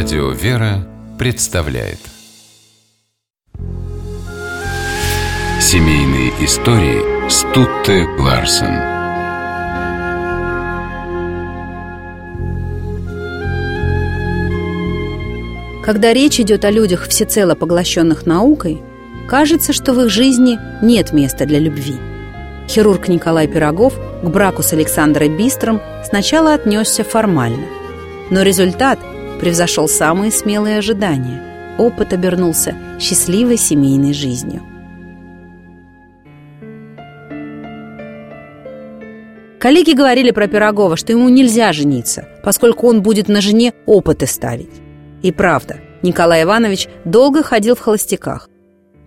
Радио «Вера» представляет Семейные истории Стутте Ларсен Когда речь идет о людях, всецело поглощенных наукой, кажется, что в их жизни нет места для любви. Хирург Николай Пирогов к браку с Александрой Бистром сначала отнесся формально. Но результат превзошел самые смелые ожидания. Опыт обернулся счастливой семейной жизнью. Коллеги говорили про Пирогова, что ему нельзя жениться, поскольку он будет на жене опыты ставить. И правда, Николай Иванович долго ходил в холостяках.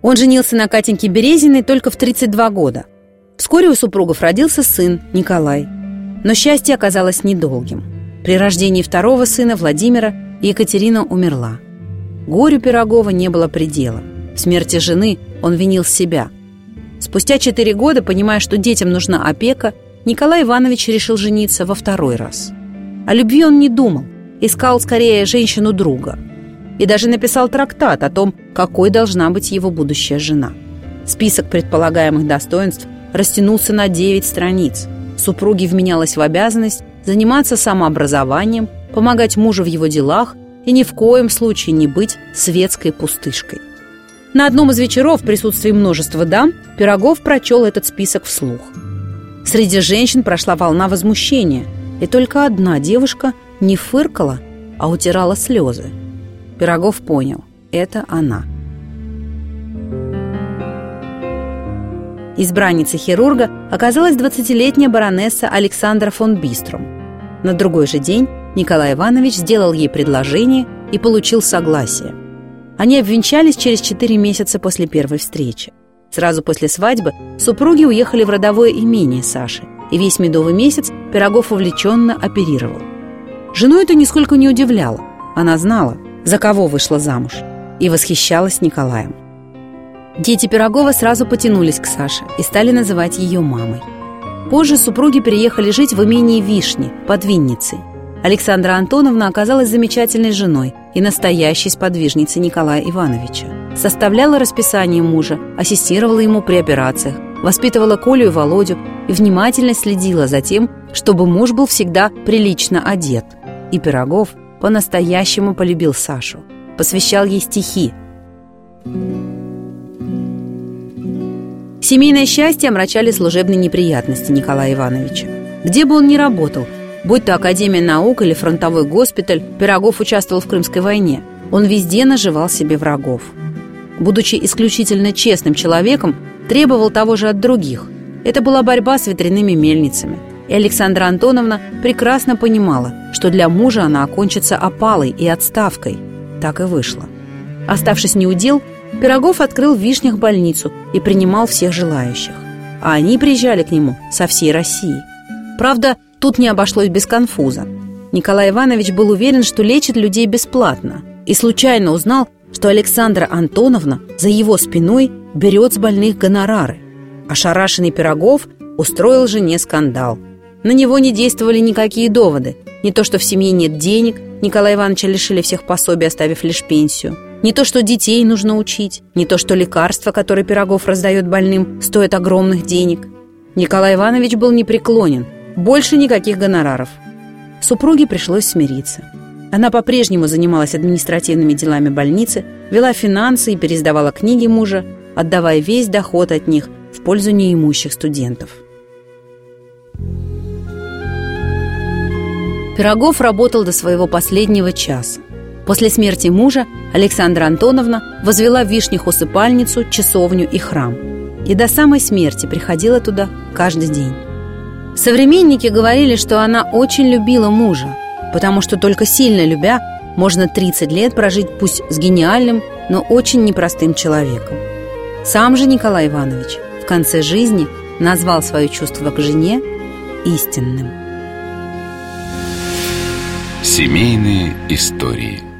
Он женился на Катеньке Березиной только в 32 года. Вскоре у супругов родился сын Николай. Но счастье оказалось недолгим. При рождении второго сына Владимира Екатерина умерла. Горю Пирогова не было предела. В смерти жены он винил себя. Спустя четыре года, понимая, что детям нужна опека, Николай Иванович решил жениться во второй раз. О любви он не думал, искал скорее женщину друга. И даже написал трактат о том, какой должна быть его будущая жена. Список предполагаемых достоинств растянулся на 9 страниц. Супруге вменялась в обязанность заниматься самообразованием, помогать мужу в его делах и ни в коем случае не быть светской пустышкой. На одном из вечеров в присутствии множества дам Пирогов прочел этот список вслух. Среди женщин прошла волна возмущения, и только одна девушка не фыркала, а утирала слезы. Пирогов понял – это она. Избранницей хирурга оказалась 20-летняя баронесса Александра фон Биструм. На другой же день Николай Иванович сделал ей предложение и получил согласие. Они обвенчались через 4 месяца после первой встречи. Сразу после свадьбы супруги уехали в родовое имение Саши, и весь медовый месяц Пирогов увлеченно оперировал. Жену это нисколько не удивляло. Она знала, за кого вышла замуж, и восхищалась Николаем. Дети Пирогова сразу потянулись к Саше и стали называть ее мамой. Позже супруги переехали жить в имении Вишни под Винницей. Александра Антоновна оказалась замечательной женой и настоящей сподвижницей Николая Ивановича. Составляла расписание мужа, ассистировала ему при операциях, воспитывала Колю и Володю и внимательно следила за тем, чтобы муж был всегда прилично одет. И Пирогов по-настоящему полюбил Сашу, посвящал ей стихи. Семейное счастье омрачали служебные неприятности Николая Ивановича. Где бы он ни работал – Будь то Академия наук или фронтовой госпиталь, Пирогов участвовал в Крымской войне. Он везде наживал себе врагов. Будучи исключительно честным человеком, требовал того же от других. Это была борьба с ветряными мельницами. И Александра Антоновна прекрасно понимала, что для мужа она окончится опалой и отставкой. Так и вышло. Оставшись неудел, Пирогов открыл в Вишнях больницу и принимал всех желающих. А они приезжали к нему со всей России. Правда, Тут не обошлось без конфуза. Николай Иванович был уверен, что лечит людей бесплатно, и случайно узнал, что Александра Антоновна за его спиной берет с больных гонорары. Ошарашенный Пирогов устроил жене скандал. На него не действовали никакие доводы. Не то, что в семье нет денег, Николая Ивановича лишили всех пособий, оставив лишь пенсию. Не то, что детей нужно учить, не то, что лекарства, которые Пирогов раздает больным, стоят огромных денег. Николай Иванович был непреклонен – больше никаких гонораров. Супруге пришлось смириться. Она по-прежнему занималась административными делами больницы, вела финансы и пересдавала книги мужа, отдавая весь доход от них в пользу неимущих студентов. Пирогов работал до своего последнего часа. После смерти мужа Александра Антоновна возвела в Вишнях усыпальницу, часовню и храм. И до самой смерти приходила туда каждый день. Современники говорили, что она очень любила мужа, потому что только сильно любя, можно 30 лет прожить пусть с гениальным, но очень непростым человеком. Сам же Николай Иванович в конце жизни назвал свое чувство к жене истинным. Семейные истории –